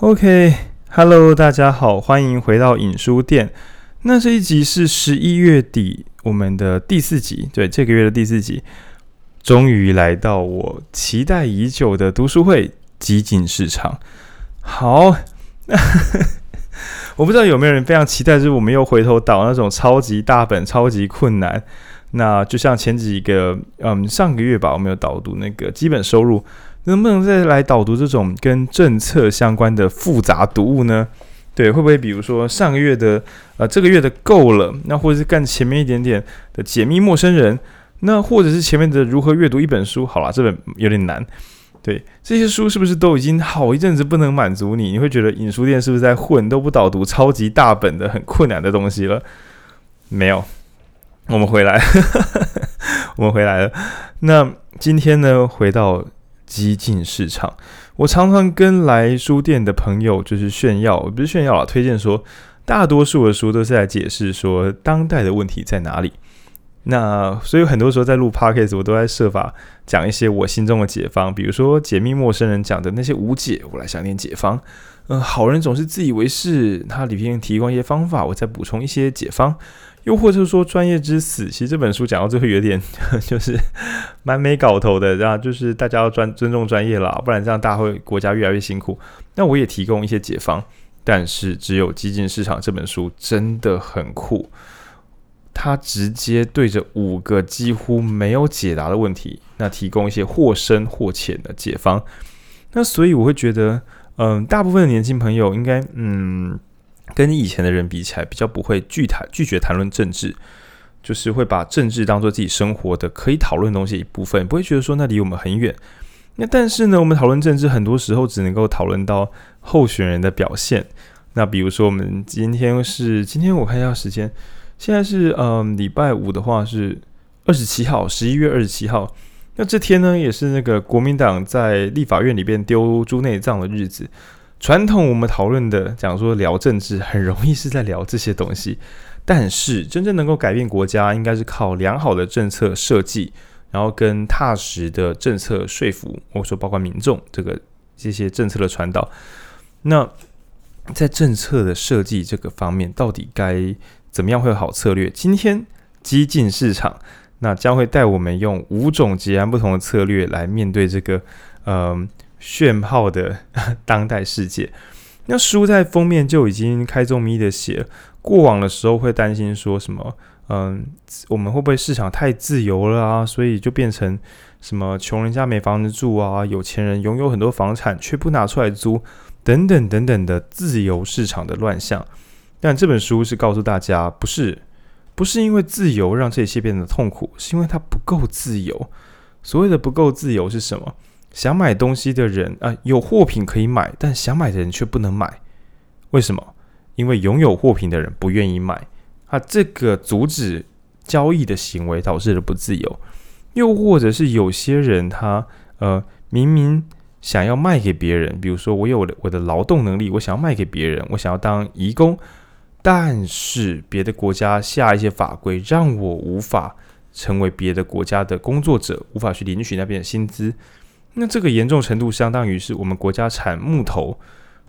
OK，Hello，大家好，欢迎回到影书店。那这一集是十一月底我们的第四集，对，这个月的第四集，终于来到我期待已久的读书会集锦市场。好，我不知道有没有人非常期待，就是我们又回头导那种超级大本、超级困难。那就像前几个，嗯，上个月吧，我们有导读那个基本收入。能不能再来导读这种跟政策相关的复杂读物呢？对，会不会比如说上个月的，呃，这个月的够了，那或者是干前面一点点的解密陌生人，那或者是前面的如何阅读一本书？好啦，这本有点难。对，这些书是不是都已经好一阵子不能满足你？你会觉得影书店是不是在混，都不导读超级大本的很困难的东西了？没有，我们回来，我们回来了。那今天呢，回到。激进市场，我常常跟来书店的朋友就是炫耀，不是炫耀啊，推荐说，大多数的书都是在解释说当代的问题在哪里。那所以很多时候在录 podcast，我都在设法讲一些我心中的解方，比如说解密陌生人讲的那些无解，我来想点解方。嗯、好人总是自以为是，他里面提供一些方法，我再补充一些解方。又或者说专业之死，其实这本书讲到最后有点 就是蛮没搞头的，然后就是大家要专尊重专业啦，不然这样大家会国家越来越辛苦。那我也提供一些解方，但是只有激进市场这本书真的很酷，它直接对着五个几乎没有解答的问题，那提供一些或深或浅的解方。那所以我会觉得，嗯，大部分的年轻朋友应该，嗯。跟以前的人比起来，比较不会拒谈拒绝谈论政治，就是会把政治当做自己生活的可以讨论东西一部分，不会觉得说那离我们很远。那但是呢，我们讨论政治很多时候只能够讨论到候选人的表现。那比如说，我们今天是今天我看一下时间，现在是嗯礼拜五的话是二十七号，十一月二十七号。那这天呢，也是那个国民党在立法院里边丢猪内脏的日子。传统我们讨论的讲说聊政治很容易是在聊这些东西，但是真正能够改变国家，应该是靠良好的政策设计，然后跟踏实的政策说服，或者说包括民众这个这些政策的传导。那在政策的设计这个方面，到底该怎么样会有好策略？今天激进市场那将会带我们用五种截然不同的策略来面对这个，嗯、炫炮的 当代世界，那书在封面就已经开宗明义的写，过往的时候会担心说什么，嗯，我们会不会市场太自由了啊？所以就变成什么穷人家没房子住啊，有钱人拥有很多房产却不拿出来租，等等等等的自由市场的乱象。但这本书是告诉大家，不是，不是因为自由让这些变得痛苦，是因为它不够自由。所谓的不够自由是什么？想买东西的人啊、有货品可以买，但想买的人却不能买。为什么？因为拥有货品的人不愿意买。啊，这个阻止交易的行为导致了不自由。又或者是有些人他呃明明想要卖给别人，比如说我有我的我的劳动能力，我想要卖给别人，我想要当移工，但是别的国家下一些法规让我无法成为别的国家的工作者，无法去领取那边的薪资。那这个严重程度相当于是我们国家产木头，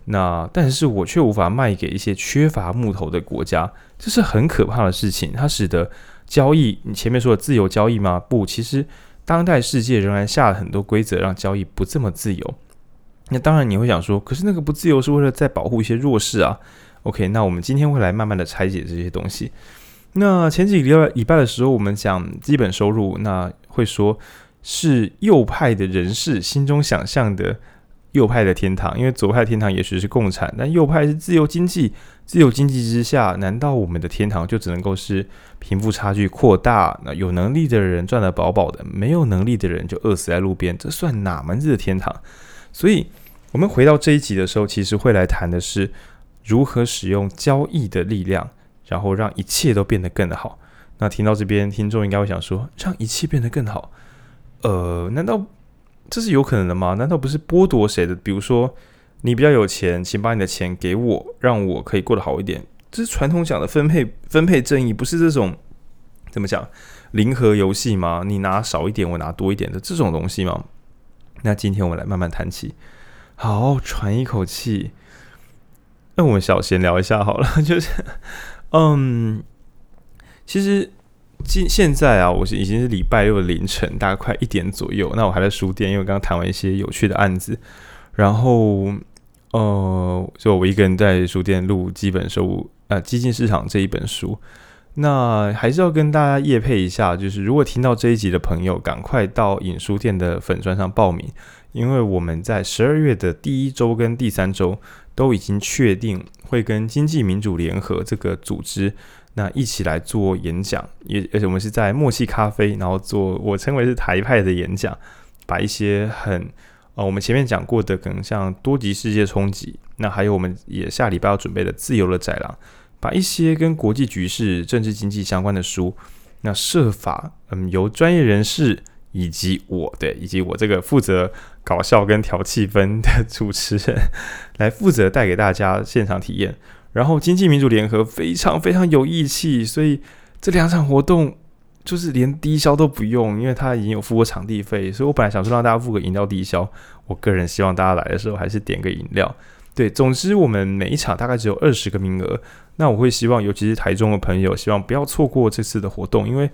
那但是我却无法卖给一些缺乏木头的国家，这是很可怕的事情。它使得交易，你前面说的自由交易吗？不，其实当代世界仍然下了很多规则，让交易不这么自由。那当然你会想说，可是那个不自由是为了在保护一些弱势啊。OK，那我们今天会来慢慢的拆解这些东西。那前几个礼拜的时候，我们讲基本收入，那会说。是右派的人士心中想象的右派的天堂，因为左派天堂也许是共产，但右派是自由经济。自由经济之下，难道我们的天堂就只能够是贫富差距扩大？那有能力的人赚得饱饱的，没有能力的人就饿死在路边，这算哪门子的天堂？所以，我们回到这一集的时候，其实会来谈的是如何使用交易的力量，然后让一切都变得更好。那听到这边，听众应该会想说，让一切变得更好。呃，难道这是有可能的吗？难道不是剥夺谁的？比如说，你比较有钱，请把你的钱给我，让我可以过得好一点。这是传统讲的分配分配正义，不是这种怎么讲零和游戏吗？你拿少一点，我拿多一点的这种东西吗？那今天我们来慢慢谈起。好，喘一口气。那我们小闲聊一下好了，就是，嗯，其实今现在啊，我是已经是礼拜六的凌晨，大概快一点左右。那我还在书店，因为刚刚谈完一些有趣的案子，然后，呃，就我一个人在书店录基本收入呃基金市场这一本书。那还是要跟大家夜配一下，就是如果听到这一集的朋友，赶快到影书店的粉砖上报名，因为我们在十二月的第一周跟第三周。都已经确定会跟经济民主联合这个组织，那一起来做演讲，也而且我们是在默契咖啡，然后做我称为是台派的演讲，把一些很呃我们前面讲过的，可能像多极世界冲击，那还有我们也下礼拜要准备的自由的宰狼，把一些跟国际局势、政治经济相关的书，那设法嗯由专业人士。以及我对，以及我这个负责搞笑跟调气氛的主持人，来负责带给大家现场体验。然后经济民主联合非常非常有义气，所以这两场活动就是连低消都不用，因为他已经有付过场地费。所以我本来想说让大家付个饮料低消，我个人希望大家来的时候还是点个饮料。对，总之我们每一场大概只有二十个名额，那我会希望，尤其是台中的朋友，希望不要错过这次的活动，因为。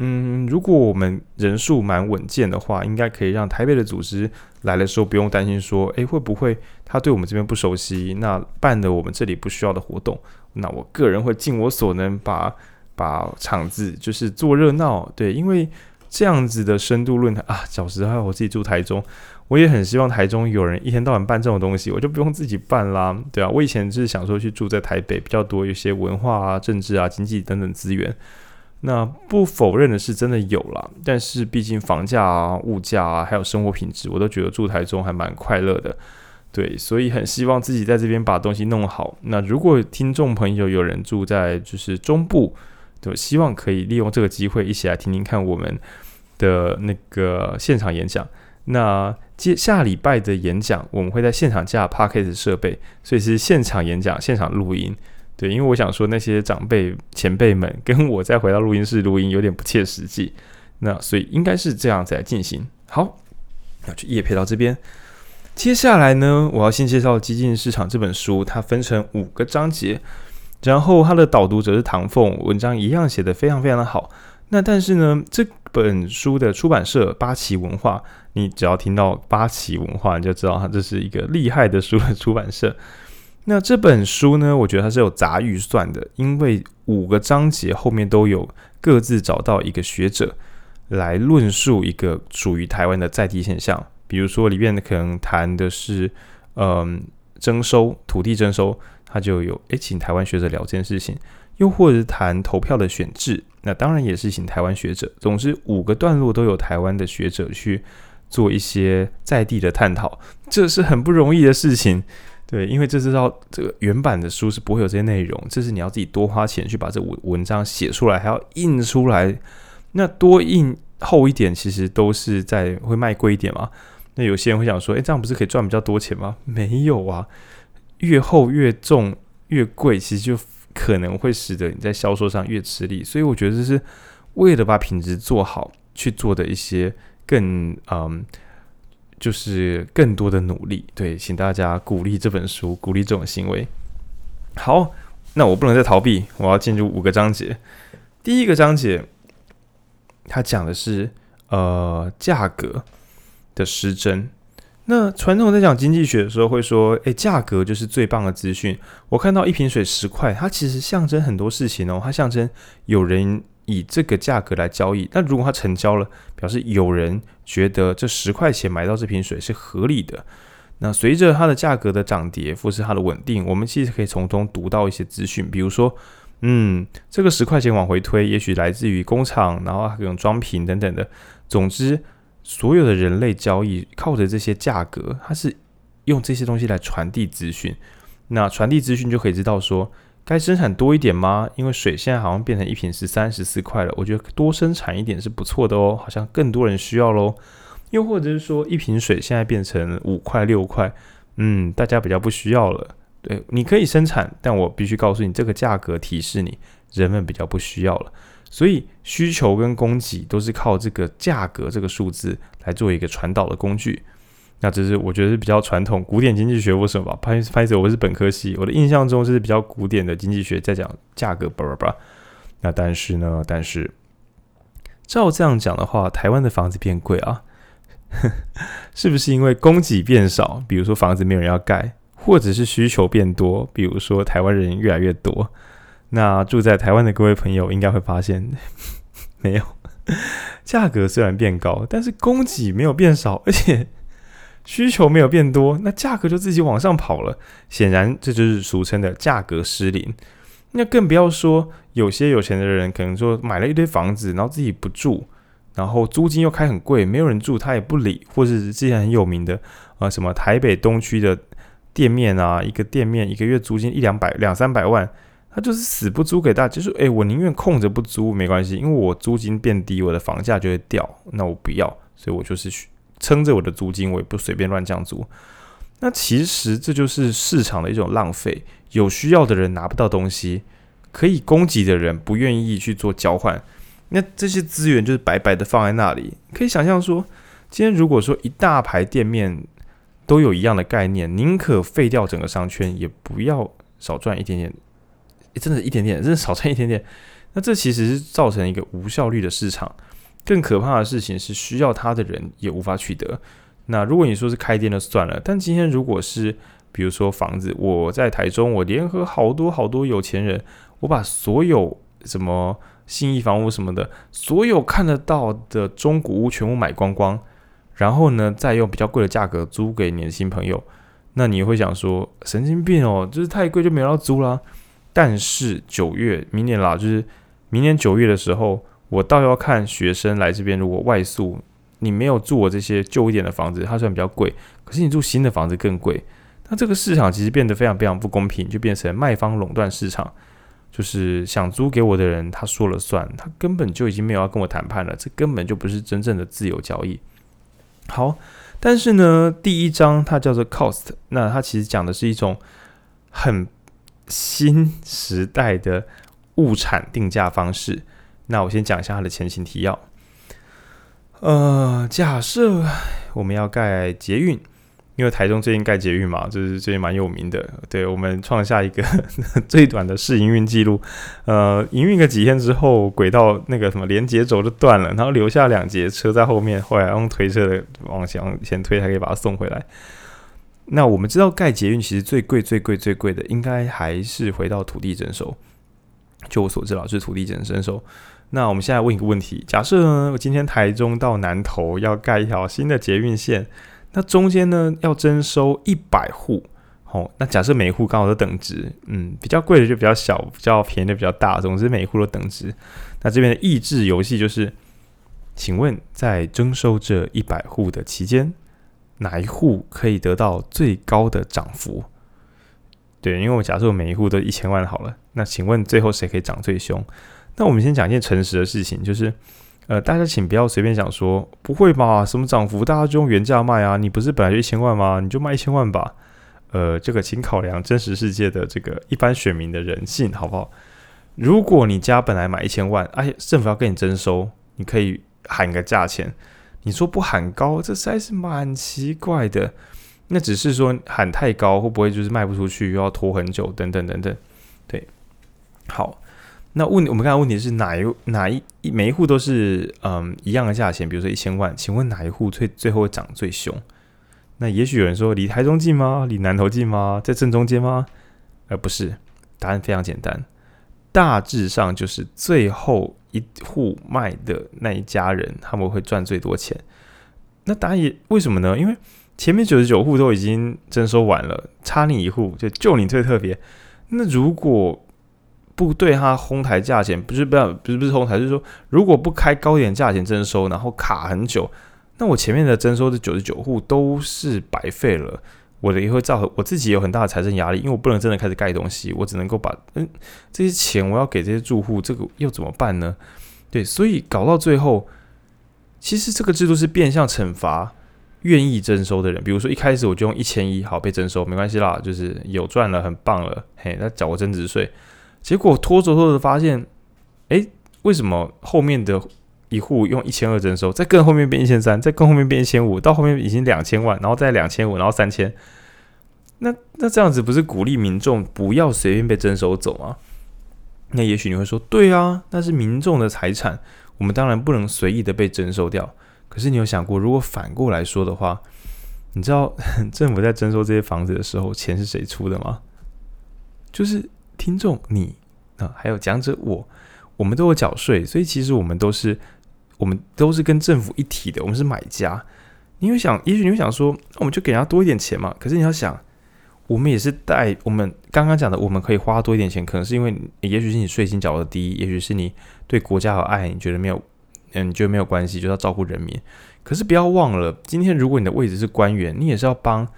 嗯，如果我们人数蛮稳健的话，应该可以让台北的组织来的时候不用担心说，诶，会不会他对我们这边不熟悉？那办的我们这里不需要的活动，那我个人会尽我所能把把场子就是做热闹。对，因为这样子的深度论坛啊，小时候我自己住台中，我也很希望台中有人一天到晚办这种东西，我就不用自己办啦，对啊，我以前就是想说去住在台北比较多，一些文化啊、政治啊、经济等等资源。那不否认的是，真的有啦，但是毕竟房价啊、物价啊，还有生活品质，我都觉得住台中还蛮快乐的。对，所以很希望自己在这边把东西弄好。那如果听众朋友有人住在就是中部，就希望可以利用这个机会一起来听听看我们的那个现场演讲。那接下礼拜的演讲，我们会在现场架 Podcast 设备，所以是现场演讲、现场录音。对，因为我想说那些长辈前辈们跟我再回到录音室录音有点不切实际，那所以应该是这样子来进行。好，那去夜配到这边。接下来呢，我要先介绍《激进市场》这本书，它分成五个章节，然后它的导读者是唐凤，文章一样写得非常非常的好。那但是呢，这本书的出版社八旗文化，你只要听到八旗文化，你就知道它这是一个厉害的书的出版社。那这本书呢，我觉得它是有杂预算的，因为五个章节后面都有各自找到一个学者来论述一个属于台湾的在地现象，比如说里面可能谈的是，嗯，征收土地征收，他就有诶，请台湾学者聊这件事情，又或者谈投票的选制，那当然也是请台湾学者。总之五个段落都有台湾的学者去做一些在地的探讨，这是很不容易的事情。对，因为这知道这个原版的书是不会有这些内容，这是你要自己多花钱去把这文文章写出来，还要印出来。那多印厚一点，其实都是在会卖贵一点嘛。那有些人会想说，诶，这样不是可以赚比较多钱吗？没有啊，越厚越重越贵，其实就可能会使得你在销售上越吃力。所以我觉得这是为了把品质做好去做的一些更嗯。就是更多的努力，对，请大家鼓励这本书，鼓励这种行为。好，那我不能再逃避，我要进入五个章节。第一个章节，它讲的是呃价格的失真。那传统在讲经济学的时候会说，诶，价格就是最棒的资讯。我看到一瓶水十块，它其实象征很多事情哦，它象征有人。以这个价格来交易，那如果它成交了，表示有人觉得这十块钱买到这瓶水是合理的。那随着它的价格的涨跌，或是它的稳定，我们其实可以从中读到一些资讯，比如说，嗯，这个十块钱往回推，也许来自于工厂，然后各种装瓶等等的。总之，所有的人类交易靠着这些价格，它是用这些东西来传递资讯。那传递资讯就可以知道说。该生产多一点吗？因为水现在好像变成一瓶十三、十四块了，我觉得多生产一点是不错的哦，好像更多人需要喽。又或者是说，一瓶水现在变成五块、六块，嗯，大家比较不需要了。对，你可以生产，但我必须告诉你，这个价格提示你，人们比较不需要了。所以需求跟供给都是靠这个价格这个数字来做一个传导的工具。那这是我觉得是比较传统古典经济学或什么吧。拍拍子，我是本科系，我的印象中是比较古典的经济学在讲价格，叭叭叭。那但是呢，但是照这样讲的话，台湾的房子变贵啊，是不是因为供给变少？比如说房子没有人要盖，或者是需求变多？比如说台湾人越来越多。那住在台湾的各位朋友应该会发现，没有，价格虽然变高，但是供给没有变少，而且。需求没有变多，那价格就自己往上跑了。显然，这就是俗称的价格失灵。那更不要说有些有钱的人，可能说买了一堆房子，然后自己不住，然后租金又开很贵，没有人住，他也不理。或者是之前很有名的啊、什么台北东区的店面啊，一个店面一个月租金一两百、两三百万，他就是死不租给大家。就是诶，我宁愿空着不租，没关系，因为我租金变低，我的房价就会掉。那我不要，所以我就是。撑着我的租金，我也不随便乱降租。那其实这就是市场的一种浪费。有需要的人拿不到东西，可以供给的人不愿意去做交换，那这些资源就是白白的放在那里。可以想象说，今天如果说一大排店面都有一样的概念，宁可废掉整个商圈，也不要少赚一点点。真的，一点点，真的少赚一点点。那这其实是造成一个无效率的市场。更可怕的事情是，需要它的人也无法取得。那如果你说是开店就算了，但今天如果是比如说房子，我在台中，我联合好多好多有钱人，我把所有什么新义房屋什么的，所有看得到的中古屋全部买光光，然后呢，再用比较贵的价格租给年轻朋友，那你会想说神经病哦，就是太贵就没有要租啦。但是九月明年啦，就是明年九月的时候。我倒要看学生来这边，如果外宿，你没有住我这些旧一点的房子，它虽然比较贵，可是你住新的房子更贵。那这个市场其实变得非常非常不公平，就变成卖方垄断市场，就是想租给我的人他说了算，他根本就已经没有要跟我谈判了，这根本就不是真正的自由交易。好，但是呢，第一章它叫做 cost，那它其实讲的是一种很新时代的物产定价方式。那我先讲一下它的前情提要。呃，假设我们要盖捷运，因为台中最近盖捷运嘛，就是最近蛮有名的。对，我们创下一个 最短的试营运记录。呃，营运个几天之后，轨道那个什么连接轴就断了，然后留下两节车在后面，后来用推车的往前往前推，才可以把它送回来。那我们知道盖捷运其实最贵、最贵、最贵的，应该还是回到土地征收。就我所知道，是土地征收。那我们现在问一个问题：假设呢，我今天台中到南投要盖一条新的捷运线，那中间呢要征收一百户，好，那假设每一户刚好都等值，嗯，比较贵的就比较小，比较便宜的比较大，总之每一户都等值。那这边的益智游戏就是，请问在征收这一百户的期间，哪一户可以得到最高的涨幅？对，因为我假设每一户都一千万好了，那请问最后谁可以涨最凶？那我们先讲一件诚实的事情，就是，呃，大家请不要随便讲说，不会吧？什么涨幅，大家就用原价卖啊？你不是本来就一千万吗？你就卖一千万吧。呃，这个请考量真实世界的这个一般选民的人性，好不好？如果你家本来买一千万，而且政府要跟你征收，你可以喊个价钱。你说不喊高，这实在是蛮奇怪的。那只是说喊太高，会不会就是卖不出去，又要拖很久，等等等等。对，好。那问我们刚才问题是哪一哪一每一户都是嗯一样的价钱，比如说一千万，请问哪一户最最后会涨最凶？那也许有人说离台中近吗？离南投近吗？在正中间吗？而、呃、不是，答案非常简单，大致上就是最后一户卖的那一家人他们会赚最多钱。那答案也为什么呢？因为前面九十九户都已经征收完了，差你一户，就就你最特别。那如果不对，他哄抬价钱，不是不要，不是不是哄抬，就是说，如果不开高点价钱征收，然后卡很久，那我前面的征收的九十九户都是白费了，我的也会造我自己有很大的财政压力，因为我不能真的开始盖东西，我只能够把嗯这些钱我要给这些住户，这个又怎么办呢？对，所以搞到最后，其实这个制度是变相惩罚愿意征收的人，比如说一开始我就用一千一，好被征收，没关系啦，就是有赚了，很棒了，嘿，那缴个增值税。结果拖着拖着发现，哎，为什么后面的一户用一千二征收，再更后面变一千三，再更后面变一千五，到后面已经两千万，然后再两千五，然后三千。那那这样子不是鼓励民众不要随便被征收走吗？那也许你会说，对啊，那是民众的财产，我们当然不能随意的被征收掉。可是你有想过，如果反过来说的话，你知道 政府在征收这些房子的时候，钱是谁出的吗？就是听众你啊，还有讲者我，我们都有缴税，所以其实我们都是我们都是跟政府一体的，我们是买家。你会想，也许你会想说，那我们就给人家多一点钱嘛。可是你要想，我们也是带我们刚刚讲的，我们可以花多一点钱，可能是因为，也许是你税金缴的低，也许是你对国家有爱，你觉得没有，嗯，你觉得没有关系，就要照顾人民。可是不要忘了，今天如果你的位置是官员，你也是要帮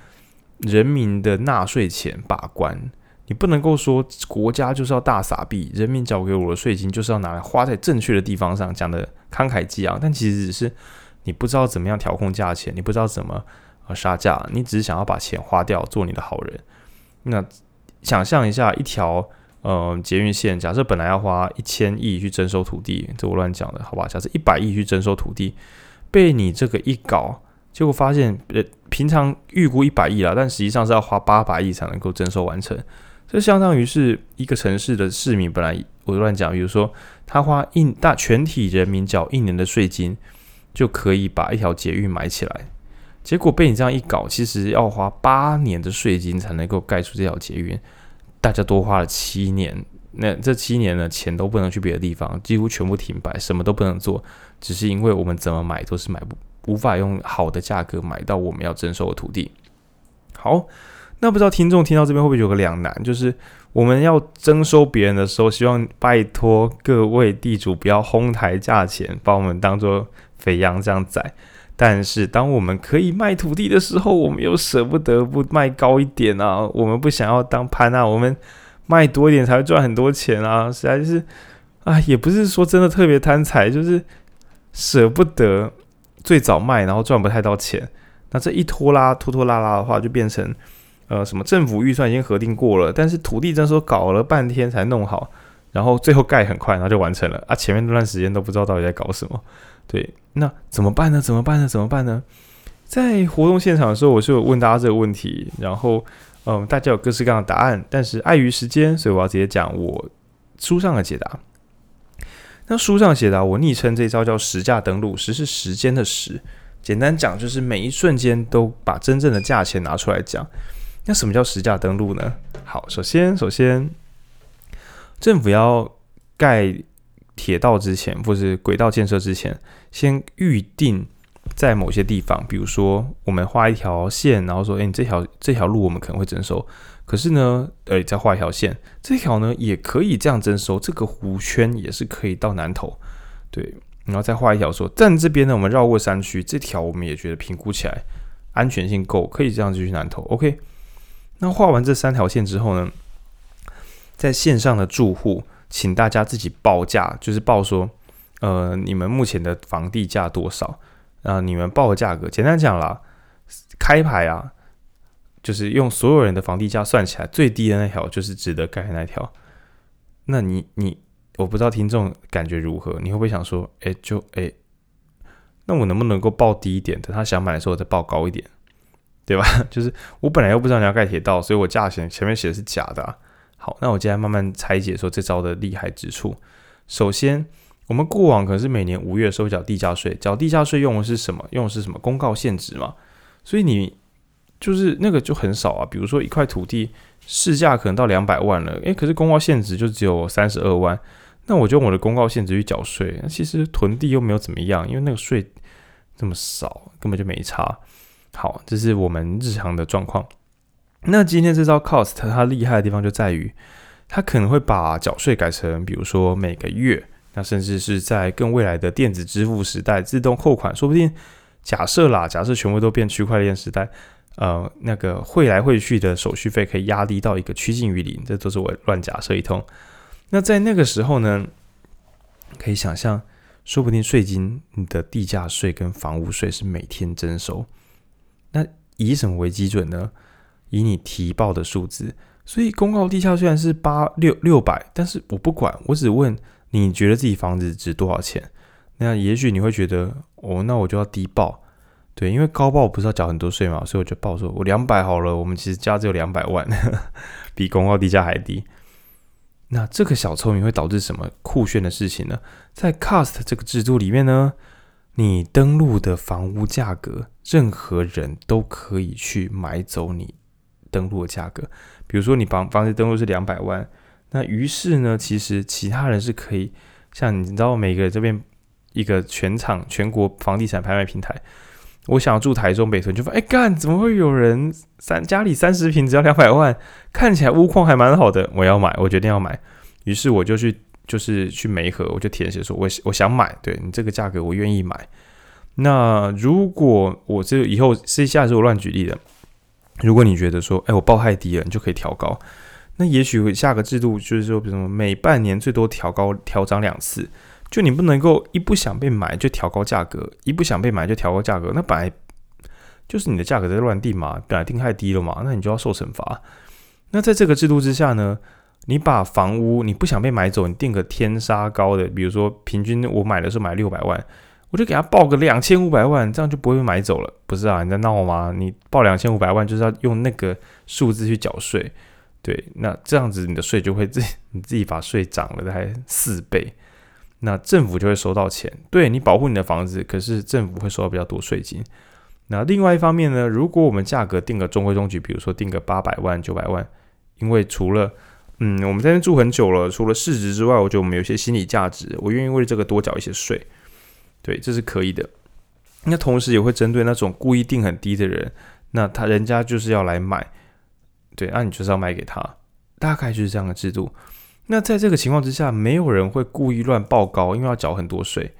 人民的纳税钱把关。你不能够说国家就是要大傻逼，人民缴给我的税金就是要拿来花在正确的地方上，讲的慷慨激昂。但其实只是你不知道怎么样调控价钱，你不知道怎么呃杀价，你只是想要把钱花掉，做你的好人。那想象一下，一条呃捷运线，假设本来要花一千亿去征收土地，这我乱讲的，好吧？假设一百亿去征收土地。被你这个一搞，结果发现，呃，平常预估一百亿啦，但实际上是要花八百亿才能够征收完成。这相当于是一个城市的市民本来我乱讲，比如说他花一大全体人民缴一年的税金，就可以把一条捷运买起来。结果被你这样一搞，其实要花八年的税金才能够盖出这条捷运，大家多花了七年。那这七年呢，钱都不能去别的地方，几乎全部停摆，什么都不能做。只是因为我们怎么买都是买不无法用好的价格买到我们要征收的土地。好，那不知道听众听到这边会不会有个两难，就是我们要征收别人的时候，希望拜托各位地主不要哄抬价钱，把我们当做肥羊这样宰。但是当我们可以卖土地的时候，我们又舍不得不卖高一点啊，我们不想要当潘啊，我们卖多一点才会赚很多钱啊，实在是啊，也不是说真的特别贪财，就是。舍不得最早卖，然后赚不太到钱，那这一拖拉拖拖拉拉的话，就变成呃什么政府预算已经核定过了，但是土地征收搞了半天才弄好，然后最后盖很快，然后就完成了啊，前面那段时间都不知道到底在搞什么。对，那怎么办呢？怎么办呢？怎么办呢？在活动现场的时候，我是有问大家这个问题，然后嗯，大家有各式各样的答案，但是碍于时间，所以我要直接讲我书上的解答。那书上写的、我昵称这招叫“时价登录”，时是时间的时，简单讲就是每一瞬间都把真正的价钱拿出来讲。那什么叫实价登录呢？好，首先，首先，政府要盖铁道之前，或是轨道建设之前，先预定在某些地方，比如说我们画一条线，然后说，诶，你这条这条路我们可能会征收。可是呢，呃，再画一条线，这条呢也可以这样征收，这个弧圈也是可以到南投，对，然后再画一条说，但这边呢，我们绕过山区，这条我们也觉得评估起来安全性够，可以这样继续南投，OK。那画完这三条线之后呢，在线上的住户，请大家自己报价，就是报说，呃，你们目前的房地价多少？啊，你们报的价格，简单讲啦，开牌啊。就是用所有人的房地价算起来最低的那条，就是值得盖的那条。那你你，我不知道听众感觉如何？你会不会想说，哎、就哎、那我能不能够报低一点，等他想买的时候再报高一点，对吧？就是我本来又不知道你要盖铁道，所以我价钱前面写的是假的。好，那我接下来慢慢拆解说这招的厉害之处。首先，我们过往可能是每年五月收缴地价税，缴地价税用的是什么？用的是什么？公告现值嘛。所以你。就是那个就很少啊，比如说一块土地市价可能到两百万了，诶，可是公告现值就只有三十二万，那我就用我的公告现值去缴税，那其实囤地又没有怎么样，因为那个税这么少，根本就没差。好，这是我们日常的状况。那今天这招 Cost 它厉害的地方就在于，它可能会把缴税改成，比如说每个月，那甚至是在更未来的电子支付时代，自动扣款，说不定假设啦，假设全部都变区块链时代。呃，那个汇来汇去的手续费可以压低到一个趋近于零，这都是我乱假设一通。那在那个时候呢，可以想象，说不定税金、你的地价税跟房屋税是每天征收。那以什么为基准呢？以你提报的数字。所以公告地价虽然是八六六百，但是我不管，我只问你觉得自己房子值多少钱？那也许你会觉得，哦，那我就要低报，对，因为高报不是要缴很多税嘛，所以我就报说，我两百好了，我们其实家只有两百万，比公告地价还低。那这个小聪明会导致什么酷炫的事情呢？在 Cast 这个制度里面呢，你登录的房屋价格，任何人都可以去买走你登录的价格。比如说你房房子登录是两百万，那于是呢，其实其他人是可以，像你知道，每个这边一个全场全国房地产拍卖平台。我想要住台中北屯，就发现哎干，怎么会有人三家里三十平只要两百万，看起来屋况还蛮好的，我要买，我决定要买。于是我就去，就是去媒合，我就填写说我我想买，对你这个价格我愿意买。那如果我这以后私下是我乱举例的，如果你觉得说，哎，我报太低了，你就可以调高。那也许下个制度就是说，比如每半年最多调高调涨两次。就你不能够一不想被买就调高价格，一不想被买就调高价格，那本来就是你的价格在乱定嘛，本来定太低了嘛，那你就要受惩罚。那在这个制度之下呢，你把房屋你不想被买走，你定个天杀高的，比如说平均我买的时候买六百万，我就给他报个两千五百万，这样就不会被买走了。不是啊，你在闹吗？你报两千五百万就是要用那个数字去缴税，对，那这样子你的税就会自你自己把税涨了大概四倍。那政府就会收到钱，对，你保护你的房子，可是政府会收到比较多税金。那另外一方面呢，如果我们价格定个中规中矩，比如说定个八百万、九百万，因为除了嗯，我们在这边住很久了，除了市值之外，我觉得我们有些心理价值，我愿意为这个多缴一些税，对，这是可以的。那同时也会针对那种故意定很低的人，那他人家就是要来买，对，那你就是要卖给他，大概就是这样的制度。那在这个情况之下，没有人会故意乱报高，因为要缴很多税。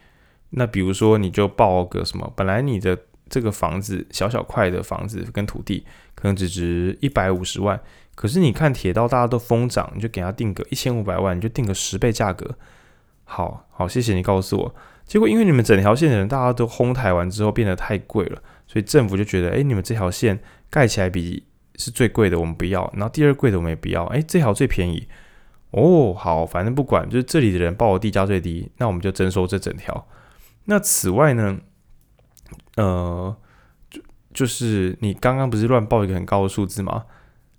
那比如说，你就报个什么，本来你的这个房子小小块的房子跟土地可能只值一百五十万，可是你看铁道大家都疯涨，你就给他定个一千五百万，你就定个十倍价格。好好，谢谢你告诉我。结果因为你们整条线的人大家都哄抬完之后变得太贵了，所以政府就觉得，哎，你们这条线盖起来比是最贵的，我们不要。然后第二贵的我们也不要，哎，这条最便宜。哦，好，反正不管，就是这里的人报的地价最低，那我们就征收这整条。那此外呢，呃，就就是你刚刚不是乱报一个很高的数字吗？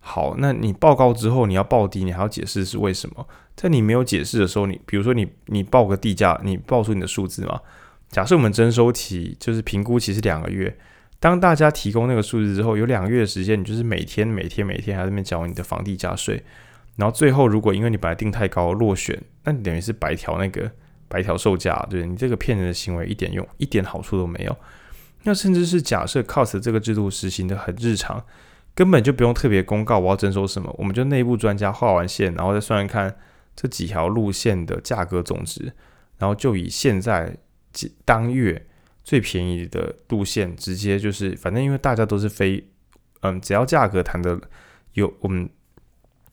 好，那你报高之后，你要报低，你还要解释是为什么。在你没有解释的时候，你比如说你你报个地价，你报出你的数字嘛。假设我们征收期就是评估期是两个月，当大家提供那个数字之后，有两个月的时间，你就是每天每天每天还在那边缴你的房地价税。然后最后，如果因为你本来定太高落选，那你等于是白调那个白调售价，对，你这个骗人的行为一点用一点好处都没有。那甚至是假设 cost 这个制度实行的很日常，根本就不用特别公告我要征收什么，我们就内部专家画完线，然后再算算看这几条路线的价格总值，然后就以现在当月最便宜的路线直接就是，反正因为大家都是非嗯，只要价格谈的有我们。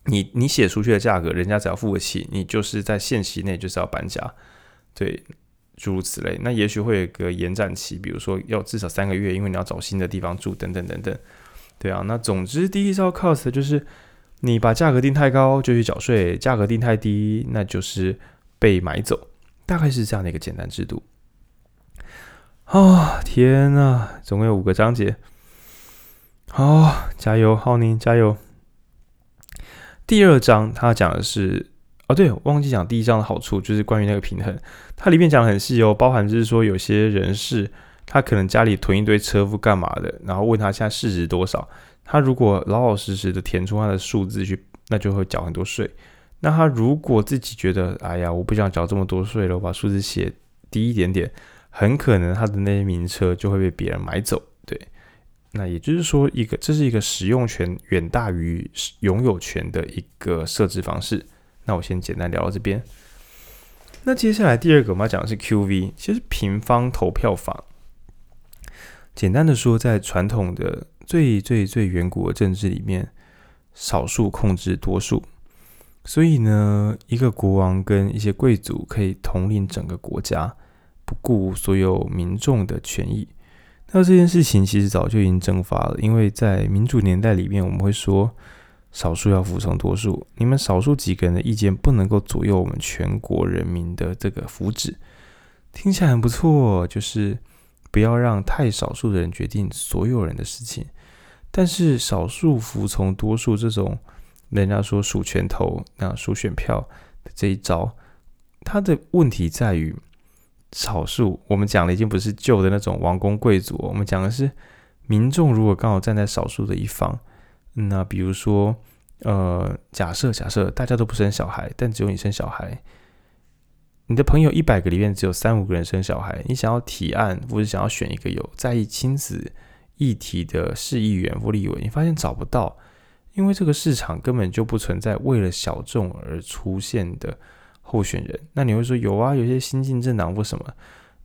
你你写出去的价格，人家只要付得起，你就是在限期内就是要搬家，对，诸如此类。那也许会有个延展期，比如说要至少三个月，因为你要找新的地方住，等等等等。对啊，那总之第一招 cost 就是你把价格定太高就去缴税，价格定太低那就是被买走，大概是这样的一个简单制度。啊、哦，天呐，总共有五个章节，好、哦，加油，浩宁，加油。第二章他讲的是哦，对，忘记讲第一章的好处，就是关于那个平衡。它里面讲的很细哦，包含就是说有些人士他可能家里囤一堆车夫干嘛的，然后问他现在市值多少，他如果老老实实的填出他的数字去，那就会缴很多税。那他如果自己觉得哎呀，我不想缴这么多税了，我把数字写低一点点，很可能他的那些名车就会被别人买走。对。那也就是说，一个这是一个使用权远大于拥有权的一个设置方式。那我先简单聊到这边。那接下来第二个我们要讲的是 QV，其实平方投票法。简单的说，在传统的最最最远古的政治里面，少数控制多数，所以呢，一个国王跟一些贵族可以统领整个国家，不顾所有民众的权益。那这件事情其实早就已经蒸发了，因为在民主年代里面，我们会说少数要服从多数，你们少数几个人的意见不能够左右我们全国人民的这个福祉。听起来很不错，就是不要让太少数的人决定所有人的事情。但是少数服从多数这种，人家说数拳头那数选票的这一招，它的问题在于少数。我们讲的已经不是旧的那种王公贵族，我们讲的是民众。如果刚好站在少数的一方，那比如说，呃，假设假设大家都不生小孩，但只有你生小孩，你的朋友一百个里面只有三五个人生小孩，你想要提案或者想要选一个有在意亲子议题的市议员或立委，你发现找不到，因为这个市场根本就不存在为了小众而出现的候选人。那你会说有啊，有些新进政党或什么，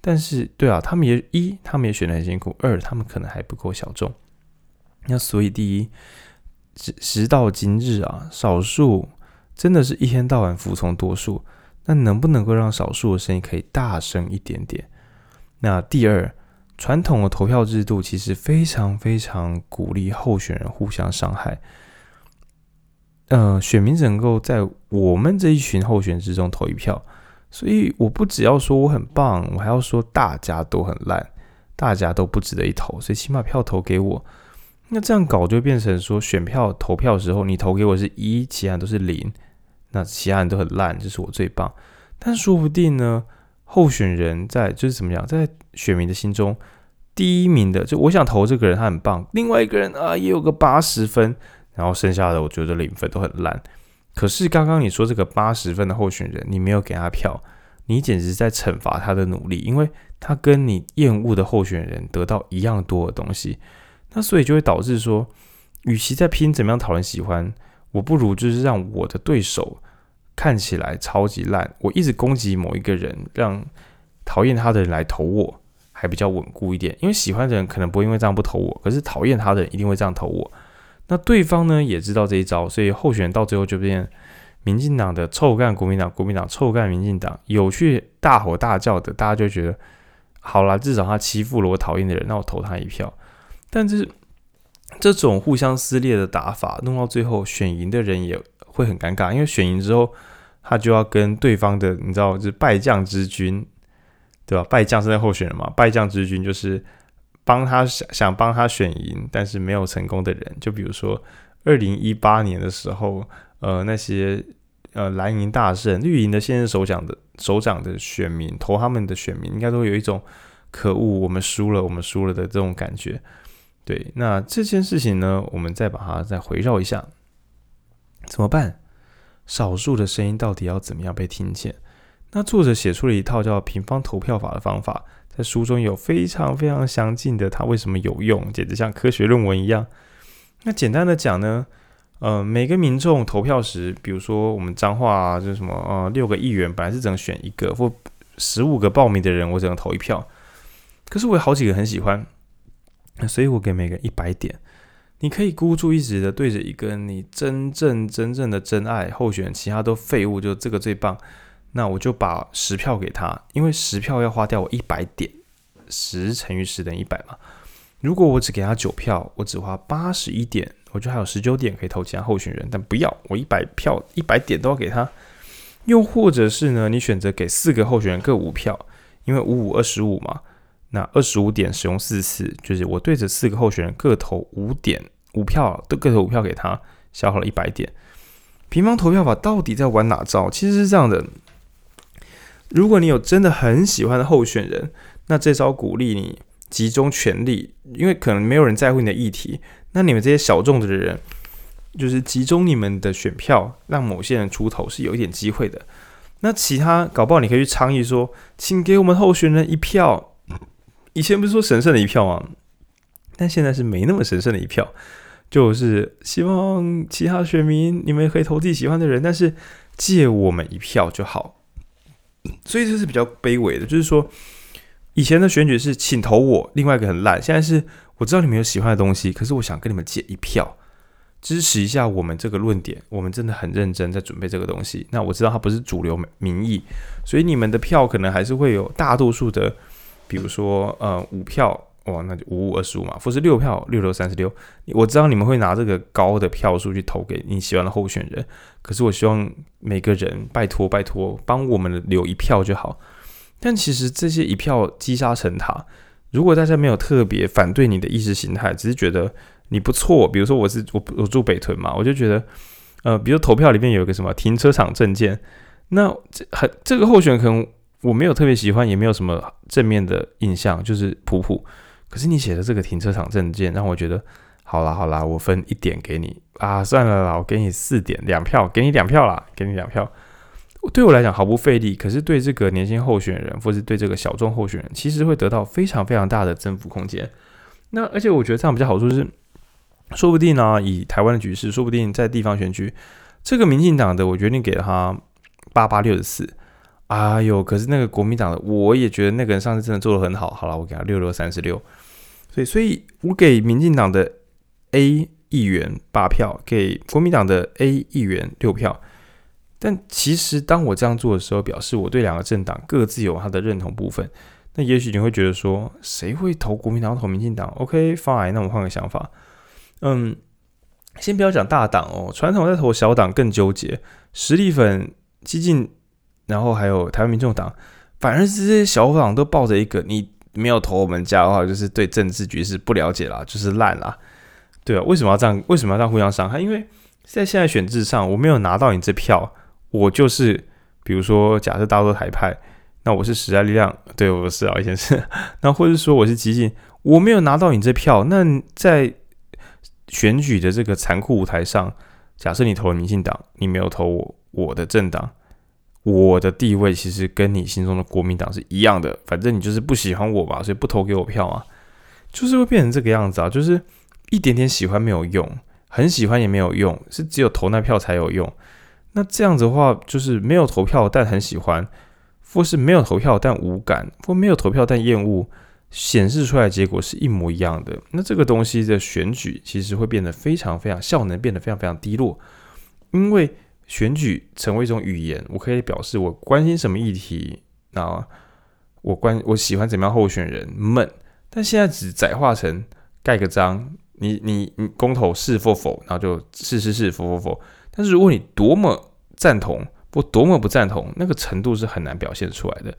但是对啊，他们也一，他们也选得很辛苦；二，他们可能还不够小众。那所以第一，直时到今日啊，少数真的是一天到晚服从多数，那能不能够让少数的声音可以大声一点点？那第二。传统的投票制度其实非常非常鼓励候选人互相伤害。呃，选民只能够在我们这一群候选之中投一票，所以我不只要说我很棒，我还要说大家都很烂，大家都不值得一投，所以起码票投给我。那这样搞就变成说，选票投票的时候，你投给我是一，其他都是零，那其他人都很烂，就是我最棒。但说不定呢？候选人在就是怎么样，在选民的心中，第一名的就我想投这个人，他很棒。另外一个人啊，也有个八十分，然后剩下的我觉得零分都很烂。可是刚刚你说这个八十分的候选人，你没有给他票，你简直在惩罚他的努力，因为他跟你厌恶的候选人得到一样多的东西。那所以就会导致说，与其在拼怎么样讨人喜欢，我不如就是让我的对手。看起来超级烂，我一直攻击某一个人，让讨厌他的人来投我，还比较稳固一点。因为喜欢的人可能不会因为这样不投我，可是讨厌他的人一定会这样投我。那对方呢也知道这一招，所以候选人到最后就变民进党的臭干国民党，国民党臭干民进党，有去大吼大叫的，大家就觉得好啦，至少他欺负了我讨厌的人，那我投他一票。但是这种互相撕裂的打法，弄到最后选赢的人也。会很尴尬，因为选赢之后，他就要跟对方的，你知道，就是败将之军，对吧？败将是那候选人嘛，败将之军就是帮他想想帮他选赢，但是没有成功的人。就比如说二零一八年的时候，呃，那些呃蓝营大胜、绿营的现任首长的首长的选民投他们的选民，应该都有一种可恶，我们输了，我们输了的这种感觉。对，那这件事情呢，我们再把它再回绕一下。怎么办？少数的声音到底要怎么样被听见？那作者写出了一套叫平方投票法的方法，在书中有非常非常详尽的，它为什么有用，简直像科学论文一样。那简单的讲呢，呃，每个民众投票时，比如说我们彰化啊，就是什么呃六个议员，本来是只能选一个，或十五个报名的人，我只能投一票。可是我有好几个很喜欢，那所以我给每个一百点。你可以孤注一掷的对着一个你真正真正的真爱候选人，其他都废物，就这个最棒。那我就把十票给他，因为十票要花掉我一百点，十乘以十等于一百嘛。如果我只给他九票，我只花八十一点，我就还有十九点可以投其他候选人。但不要，我一百票一百点都要给他。又或者是呢，你选择给四个候选人各五票，因为五五二十五嘛。那二十五点使用四次，就是我对着四个候选人各投五点。五票都各投五票给他，消耗了一百点。平方投票法到底在玩哪招？其实是这样的：如果你有真的很喜欢的候选人，那这招鼓励你集中全力，因为可能没有人在乎你的议题。那你们这些小众的人，就是集中你们的选票，让某些人出头是有一点机会的。那其他搞不好你可以去倡议说，请给我们候选人一票。以前不是说神圣的一票吗？但现在是没那么神圣的一票。就是希望其他选民你们可以投自己喜欢的人，但是借我们一票就好。所以这是比较卑微的，就是说以前的选举是请投我，另外一个很烂。现在是我知道你们有喜欢的东西，可是我想跟你们借一票，支持一下我们这个论点。我们真的很认真在准备这个东西。那我知道它不是主流民意，所以你们的票可能还是会有大多数的，比如说呃五票。哇，那就五五二十五嘛，或是六票六六三十六。我知道你们会拿这个高的票数去投给你喜欢的候选人，可是我希望每个人拜托拜托帮我们留一票就好。但其实这些一票积沙成塔，如果大家没有特别反对你的意识形态，只是觉得你不错，比如说我是我我住北屯嘛，我就觉得，呃，比如投票里面有一个什么停车场证件，那这很这个候选人可能我没有特别喜欢，也没有什么正面的印象，就是普普。可是你写的这个停车场证件，让我觉得，好啦好啦，我分一点给你啊，算了啦，我给你四点，两票，给你两票啦，给你两票。对我来讲毫不费力，可是对这个年轻候选人，或是对这个小众候选人，其实会得到非常非常大的增幅空间。那而且我觉得这样比较好处是，说不定呢、以台湾的局势，说不定在地方选举，这个民进党的我决定给他八八六十四。哎呦，可是那个国民党的，我也觉得那个人上次真的做的很好。好了，我给他六六三十六。所以，所以我给民进党的 A 议员八票，给国民党的 A 议员六票。但其实，当我这样做的时候，表示我对两个政党各自有他的认同部分。那也许你会觉得说，谁会投国民党投民进党？OK，fine，那我换个想法。嗯，先不要讲大党哦，传统在投小党更纠结，实力粉、激进，然后还有台湾民众党，反而是这些小党都抱着一个，你没有投我们家的话，就是对政治局势不了解啦，就是烂啦。对啊，为什么要这样？为什么要这样互相伤害？因为在现在选制上，我没有拿到你这票。我就是，比如说，假设大家都台派，那我是时代力量，对，我是啊，以前是，那或者说我是激进，我没有拿到你这票，那在选举的这个残酷舞台上，假设你投了民进党，你没有投我，我的政党，我的地位其实跟你心中的国民党是一样的，反正你就是不喜欢我吧，所以不投给我票嘛，就是会变成这个样子啊，就是一点点喜欢没有用，很喜欢也没有用，是只有投那票才有用。那这样子的话，就是没有投票但很喜欢，或是没有投票但无感，或没有投票但厌恶，显示出来结果是一模一样的。那这个东西的选举其实会变得非常非常效能变得非常非常低落，因为选举成为一种语言，我可以表示我关心什么议题，那我关我喜欢怎么样候选人们，但现在只窄化成盖个章，你你你公投是否否，然后就是是是否否否。但是如果你多么赞同或多么不赞同，那个程度是很难表现出来的。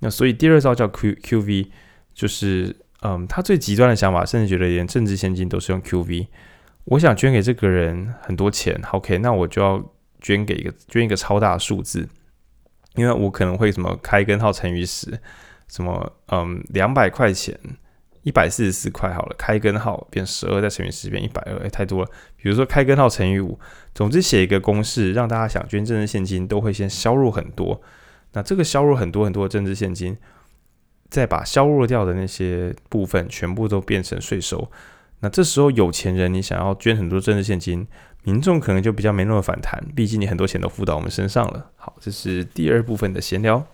那所以第二招叫 Q QV，就是嗯，他最极端的想法，甚至觉得连政治献金都是用 QV。我想捐给这个人很多钱，OK，那我就要捐给一个捐一个超大数字，因为我可能会什么开根号乘以十，什么嗯两百块钱。一百四十四块好了，开根号变十二，再乘以十变一百二，哎，太多了。比如说开根号乘以五，总之写一个公式，让大家想捐政治现金都会先削弱很多。那这个削弱很多很多的政治现金，再把削弱掉的那些部分全部都变成税收。那这时候有钱人你想要捐很多政治现金，民众可能就比较没那么反弹，毕竟你很多钱都付到我们身上了。好，这是第二部分的闲聊。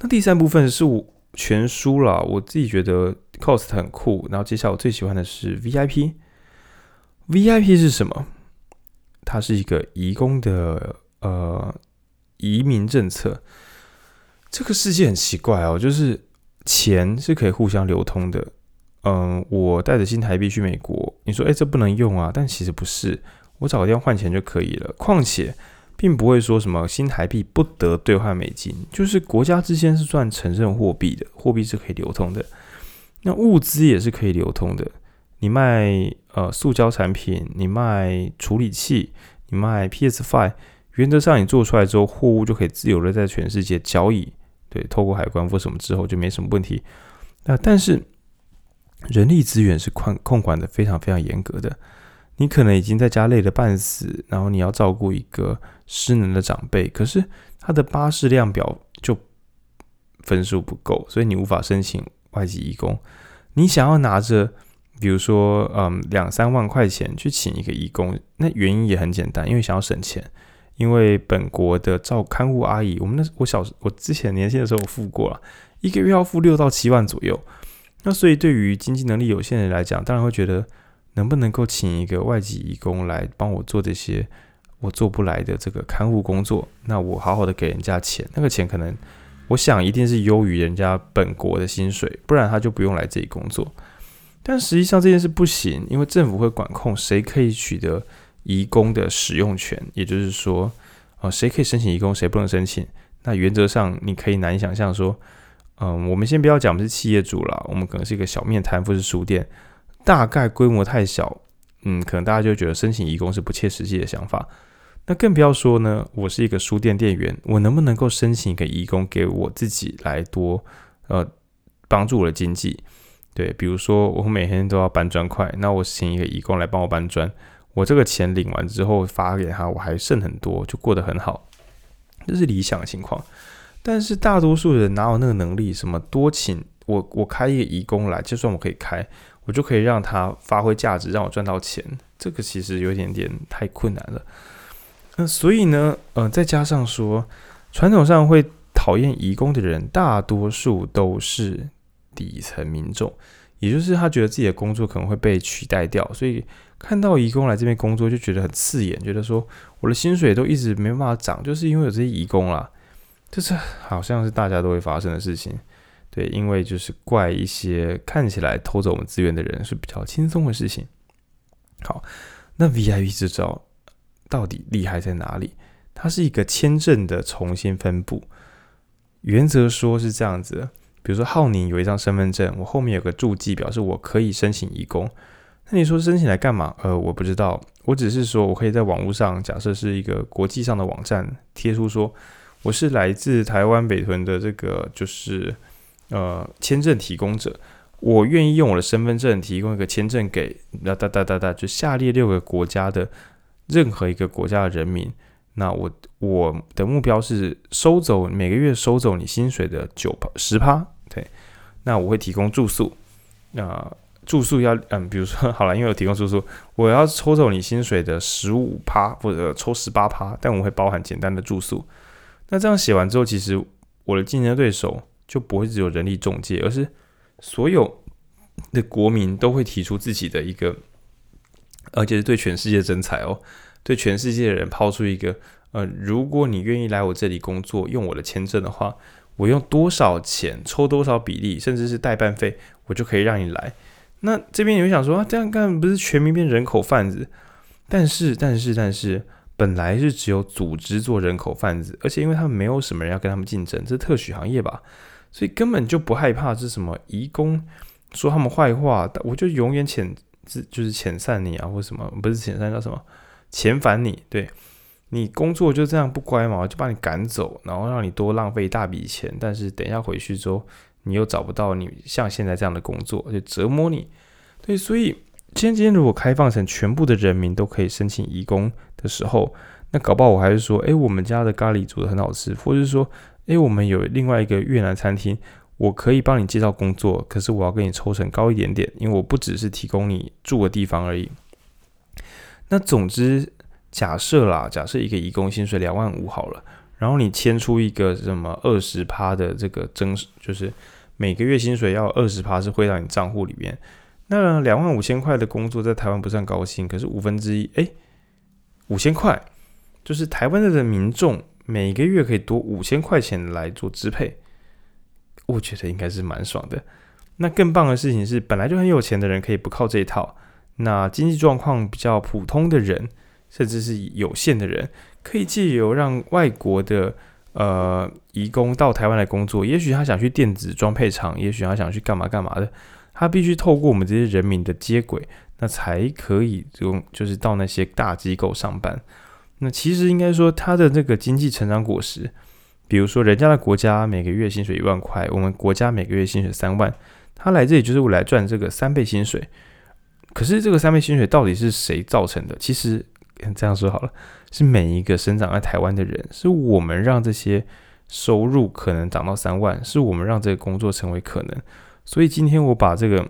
那第三部分是我。全书了，我自己觉得 cost 很酷。然后接下来我最喜欢的是 VIP。VIP 是什么？它是一个移工的呃移民政策。这个世界很奇怪哦，就是钱是可以互相流通的。嗯，我带着新台币去美国，你说诶，这不能用啊？但其实不是，我找个地方换钱就可以了。况且。并不会说什么新台币不得兑换美金，就是国家之间是算承认货币的，货币是可以流通的。那物资也是可以流通的。你卖呃塑胶产品，你卖处理器，你卖 PS5，原则上你做出来之后，货物就可以自由的在全世界交易。对，透过海关或什么之后就没什么问题。那但是人力资源是控控管的非常非常严格的。你可能已经在家累得半死，然后你要照顾一个失能的长辈，可是他的巴士量表就分数不够，所以你无法申请外籍义工。你想要拿着，比如说，嗯，两三万块钱去请一个义工，那原因也很简单，因为想要省钱。因为本国的照看护阿姨，我们那我小我之前年轻的时候我付过了，一个月要付六到七万左右。那所以对于经济能力有限的人来讲，当然会觉得。能不能够请一个外籍移工来帮我做这些我做不来的这个看护工作？那我好好的给人家钱，那个钱可能我想一定是优于人家本国的薪水，不然他就不用来这里工作。但实际上这件事不行，因为政府会管控谁可以取得移工的使用权，也就是说，啊，谁可以申请移工，谁不能申请。那原则上你可以难以想象说，嗯，我们先不要讲我们是企业主了，我们可能是一个小面摊或是书店，大概规模太小，嗯，可能大家就觉得申请义工是不切实际的想法。那更不要说呢，我是一个书店店员，我能不能够申请一个义工给我自己来多呃帮助我的经济？对，比如说我每天都要搬砖块，那我请一个义工来帮我搬砖，我这个钱领完之后发给他，我还剩很多，就过得很好，这是理想的情况。但是大多数人哪有那个能力？什么多请我，我开一个移工来，就算我可以开，我就可以让他发挥价值，让我赚到钱。这个其实有点点太困难了。那所以呢，呃，再加上说，传统上会讨厌移工的人，大多数都是。底层民众，也就是他觉得自己的工作可能会被取代掉，所以看到移工来这边工作就觉得很刺眼，觉得说我的薪水都一直没办法涨，就是因为有这些移工啦，这是好像是大家都会发生的事情。对，因为就是怪一些看起来偷走我们资源的人是比较轻松的事情。好，那 VIP 这招到底厉害在哪里？它是一个签证的重新分布，原则说是这样子。比如说，浩宁有一张身份证，我后面有个注记，表示我可以申请移工。那你说申请来干嘛？呃，我不知道，我只是说我可以在网络上，假设是一个国际上的网站，贴出说我是来自台湾北屯的这个就是呃签证提供者，我愿意用我的身份证提供一个签证给哒哒哒哒哒，就下列六个国家的任何一个国家的人民。那我我的目标是收走每个月收走你薪水的九趴十趴。对，那我会提供住宿，那、住宿要嗯，比如说好了，因为我提供住宿，我要抽走你薪水的十五趴或者抽十八趴，但我会包含简单的住宿。那这样写完之后，其实我的竞争对手就不会只有人力中介，而是所有的国民都会提出自己的一个，而且是对全世界征才哦，对全世界的人抛出一个，呃，如果你愿意来我这里工作，用我的签证的话。我用多少钱抽多少比例，甚至是代办费，我就可以让你来。那这边你会想说，啊，这样干不是全民变人口贩子？但是，但是，但是，本来是只有组织做人口贩子，而且因为他们没有什么人要跟他们竞争，这是特许行业吧，所以根本就不害怕是什么移工说他们坏话，我就永远遣就是遣散你啊，或什么不是遣散叫什么遣返你，对。你工作就这样不乖嘛，就把你赶走，然后让你多浪费一大笔钱。但是等一下回去之后，你又找不到你像现在这样的工作，就折磨你。对，所以今天今天如果开放成全部的人民都可以申请移工的时候，那搞不好我还是说，诶，我们家的咖喱煮得很好吃，或者是说，诶，我们有另外一个越南餐厅，我可以帮你介绍工作，可是我要给你抽成高一点点，因为我不只是提供你住的地方而已。那总之。假设啦，假设一个义工薪水两万五好了，然后你签出一个什么二十趴的这个增，就是每个月薪水要二十趴是汇到你账户里面。那两万五千块的工作在台湾不算高薪，可是五分之一，哎，五千块，就是台湾的民众每个月可以多五千块钱来做支配，我觉得应该是蛮爽的。那更棒的事情是，本来就很有钱的人可以不靠这一套，那经济状况比较普通的人。甚至是有限的人，可以借由让外国的呃移工到台湾来工作，也许他想去电子装配厂，也许他想去干嘛干嘛的，他必须透过我们这些人民的接轨，那才可以用就是到那些大机构上班。那其实应该说他的这个经济成长果实，比如说人家的国家每个月薪水一万块，我们国家每个月薪水三万，他来这里就是为了来赚这个三倍薪水。可是这个三倍薪水到底是谁造成的？其实。这样说好了，是每一个生长在台湾的人，是我们让这些收入可能涨到三万，是我们让这个工作成为可能。所以今天我把这个，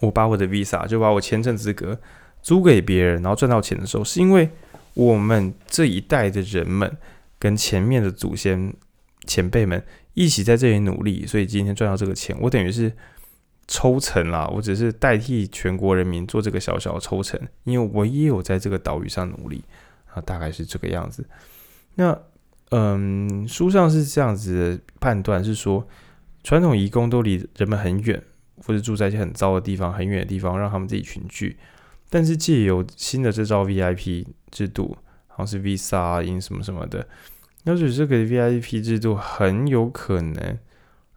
我把我的 Visa 就把我签证资格租给别人，然后赚到钱的时候，是因为我们这一代的人们跟前面的祖先前辈们一起在这里努力，所以今天赚到这个钱，我等于是。抽成啦，我只是代替全国人民做这个小小的抽成，因为我也有在这个岛屿上努力啊，大概是这个样子。那嗯，书上是这样子的判断，是说传统移工都离人们很远，或者住在一些很糟的地方、很远的地方，让他们自己群聚。但是借由新的这招 VIP 制度，好像是 Visa 因什么什么的，要是这个 VIP 制度很有可能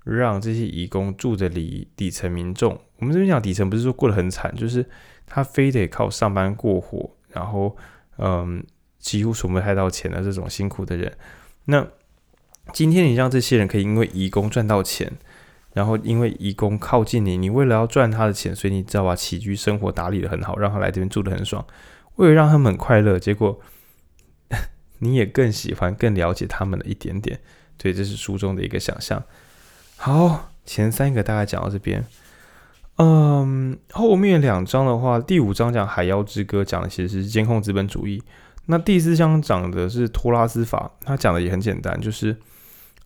让这些移工住的里底层民众，我们这边讲底层不是说过得很惨，就是他非得靠上班过活，然后嗯，几乎存不太到钱的这种辛苦的人。那今天你让这些人可以因为移工赚到钱，然后因为移工靠近你，你为了要赚他的钱，所以你知道把起居生活打理得很好，让他来这边住得很爽，为了让他们很快乐，结果。你也更喜欢、更了解他们的一点点，对，这是书中的一个想象。好，前三个大概讲到这边。嗯，后面两章的话，第五章讲《海妖之歌》，讲的其实是监控资本主义。那第四章讲的是托拉斯法，他讲的也很简单，就是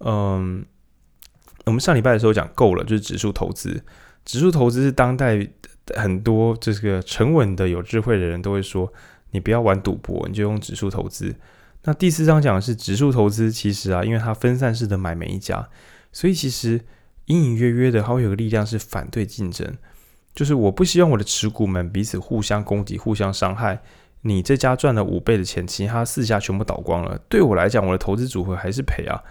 嗯，我们上礼拜的时候讲够了，就是指数投资。指数投资是当代很多这个沉稳的、有智慧的人都会说，你不要玩赌博，你就用指数投资。那第四章讲的是指数投资，其实啊，因为它分散式的买每一家，所以其实隐隐约约的，它会有个力量是反对竞争，就是我不希望我的持股们彼此互相攻击、互相伤害。你这家赚了五倍的钱，其他四家全部倒光了，对我来讲，我的投资组合还是赔啊。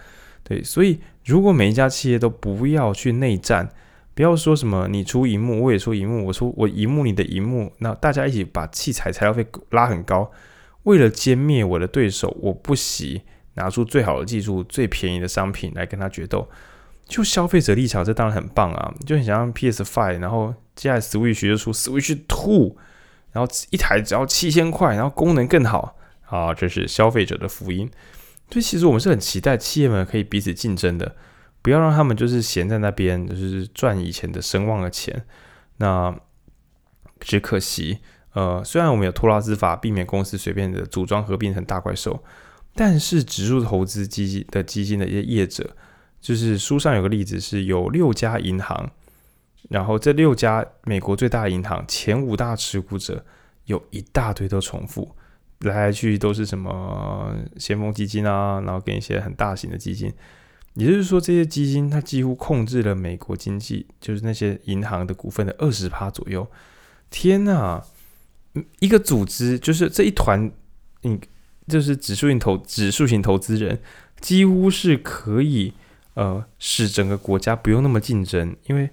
对，所以如果每一家企业都不要去内战，不要说什么你出萤幕，我也出萤幕，我出我萤幕，你的萤幕，那大家一起把器材材料费拉很高。为了歼灭我的对手，我不惜拿出最好的技术、最便宜的商品来跟他决斗。就消费者立场，这当然很棒啊！就很想让 PS Five，然后接下来 Switch 就出 Switch Two，然后一台只要七千块，然后功能更好啊！这是消费者的福音。所以其实我们是很期待企业们可以彼此竞争的，不要让他们就是闲在那边，就是赚以前的声望的钱。那只可惜。呃，虽然我们有托拉斯法，避免公司随便的组装合并成大怪兽，但是指数投资基金的基金的一些业者，就是书上有个例子，是有六家银行，然后这六家美国最大的银行前五大持股者有一大堆都重复，来来去都是什么先锋基金啊，然后跟一些很大型的基金，也就是说这些基金它几乎控制了美国经济，就是那些银行的股份的二十趴左右，天呐！一个组织就是这一团，你，就是指数型投指数型投资人，几乎是可以呃使整个国家不用那么竞争，因为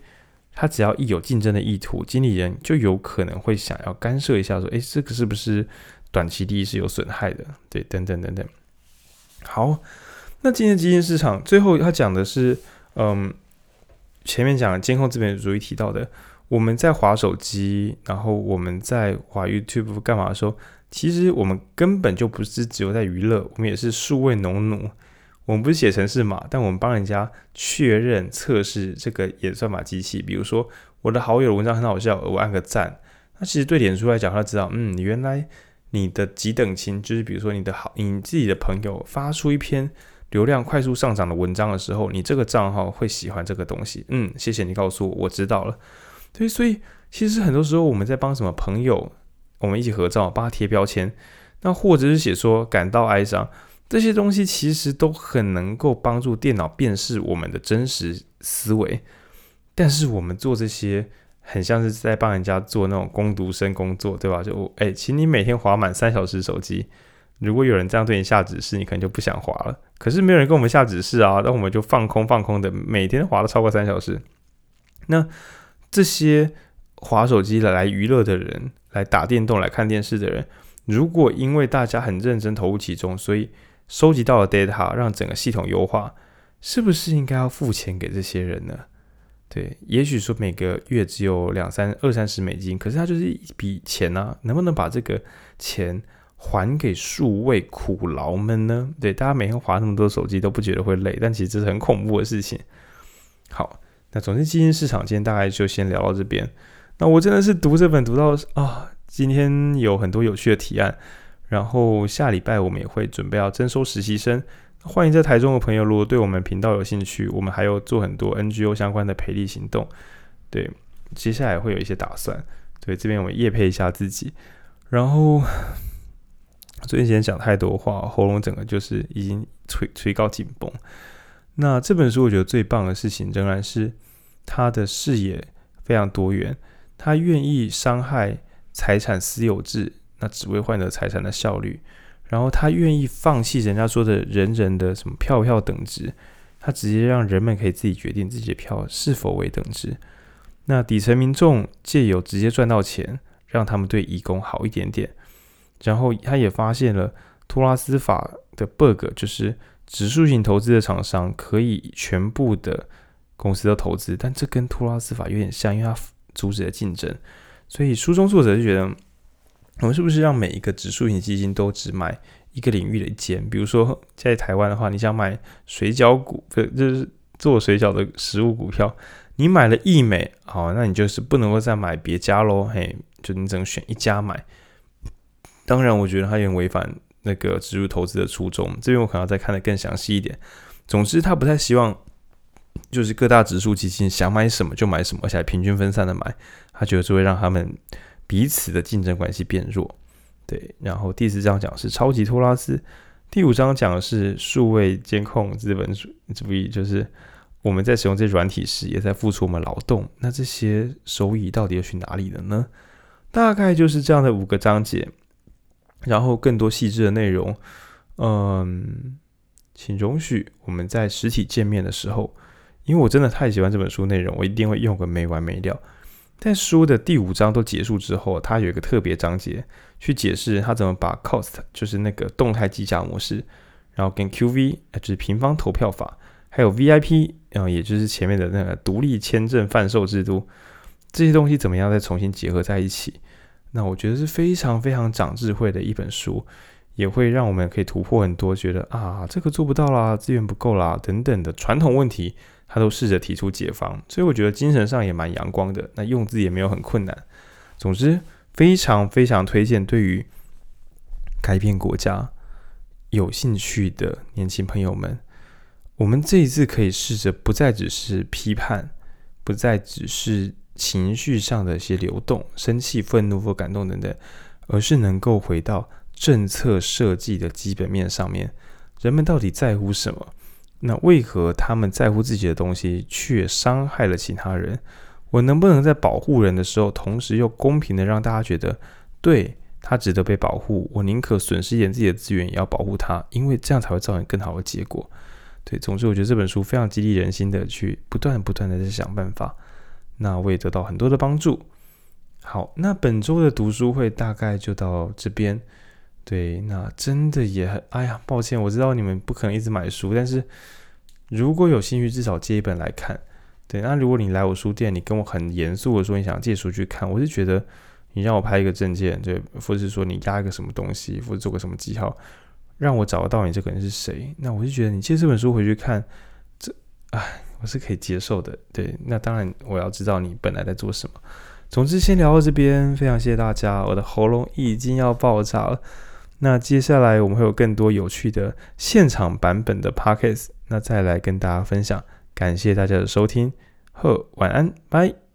他只要一有竞争的意图，经理人就有可能会想要干涉一下，说，诶，这个是不是短期利益是有损害的？对，等等等等。好，那今天基金市场最后他讲的是，嗯，前面讲监控资本主义提到的。我们在划手机，然后我们在划 YouTube 干嘛的时候，其实我们根本就不是只有在娱乐，我们也是数位农奴。我们不是写程式码，但我们帮人家确认测试这个演算法机器。比如说，我的好友的文章很好笑，我按个赞。那其实对脸书来讲，他知道，嗯，原来你的几等亲，就是比如说你的好，你自己的朋友发出一篇流量快速上涨的文章的时候，你这个账号会喜欢这个东西。嗯，谢谢你告诉我，我知道了。对，所以其实很多时候我们在帮什么朋友，我们一起合照，帮他贴标签，那或者是写说感到哀伤，这些东西其实都很能够帮助电脑辨识我们的真实思维。但是我们做这些，很像是在帮人家做那种工读生工作，对吧？就哎，请你每天滑满三小时手机。如果有人这样对你下指示，你可能就不想滑了。可是没有人跟我们下指示啊，那我们就放空放空的，每天滑了超过三小时。那。这些滑手机来来娱乐的人，来打电动、来看电视的人，如果因为大家很认真投入其中，所以收集到了 data，让整个系统优化，是不是应该要付钱给这些人呢？对，也许说每个月只有两三二三十美金，可是它就是一笔钱啊，能不能把这个钱还给数位苦劳们呢？对，大家每天划那么多手机都不觉得会累，但其实这是很恐怖的事情。好。那总之，基金市场今天大概就先聊到这边。那我真的是读这本读到啊，今天有很多有趣的提案。然后下礼拜我们也会准备要征收实习生，欢迎在台中的朋友，如果对我们频道有兴趣，我们还有做很多 NGO 相关的培力行动。对，接下来会有一些打算。对，这边我们业配一下自己。然后 最近今天讲太多话，喉咙整个就是已经垂垂高紧绷。那这本书我觉得最棒的事情仍然是他的视野非常多元，他愿意伤害财产私有制，那只为换得财产的效率，然后他愿意放弃人家说的人人的什么票票等值，他直接让人们可以自己决定自己的票是否为等值。那底层民众借由直接赚到钱，让他们对义工好一点点。然后他也发现了托拉斯法的 bug，就是指数型投资的厂商可以全部的公司都投资，但这跟托拉斯法有点像，因为它阻止了竞争。所以书中作者就觉得，我们是不是让每一个指数型基金都只买一个领域的一间？比如说在台湾的话，你想买水饺股，不就是做水饺的食物股票？你买了义美，好，那你就是不能够再买别家喽，嘿，就你只能选一家买。当然，我觉得它有点违反那个指数投资的初衷。这边我可能要再看得更详细一点。总之，他不太希望就是各大指数基金想买什么就买什么，而且还平均分散的买。他觉得这会让他们彼此的竞争关系变弱。对，然后第四章讲的是超级托拉斯，第五章讲的是数位监控资本主义，就是。我们在使用这软体时，也在付出我们劳动。那这些收益到底要去哪里了呢？大概就是这样的五个章节，然后更多细致的内容，嗯，请容许我们在实体见面的时候，因为我真的太喜欢这本书内容，我一定会用个没完没了。在书的第五章都结束之后，它有一个特别章节去解释它怎么把 cost，就是那个动态计价模式，然后跟 QV，就是平方投票法。还有 VIP，然后也就是前面的那个独立签证贩售制度，这些东西怎么样再重新结合在一起？那我觉得是非常非常长智慧的一本书，也会让我们可以突破很多觉得啊这个做不到啦，资源不够啦等等的传统问题，他都试着提出解方，所以我觉得精神上也蛮阳光的。那用字也没有很困难，总之非常非常推荐对于改变国家有兴趣的年轻朋友们。我们这一次可以试着不再只是批判，不再只是情绪上的一些流动，生气、愤怒或感动等等，而是能够回到政策设计的基本面上面。人们到底在乎什么？那为何他们在乎自己的东西，却伤害了其他人？我能不能在保护人的时候，同时又公平的让大家觉得，对，他值得被保护？我宁可损失一点自己的资源，也要保护他，因为这样才会造成更好的结果。对，总之我觉得这本书非常激励人心的，去不断不断的在想办法。那我也得到很多的帮助。好，那本周的读书会大概就到这边。对，那真的也很，哎呀，抱歉，我知道你们不可能一直买书，但是如果有兴趣，至少借一本来看。对，那如果你来我书店，你跟我很严肃的说你想借书去看，我是觉得你让我拍一个证件，对，或者是说你压一个什么东西，或者做个什么记号。让我找得到你这个人是谁？那我就觉得你借这本书回去看，这，哎，我是可以接受的。对，那当然我要知道你本来在做什么。总之，先聊到这边，非常谢谢大家。我的喉咙已经要爆炸了。那接下来我们会有更多有趣的现场版本的 pockets，那再来跟大家分享。感谢大家的收听，呵，晚安，拜。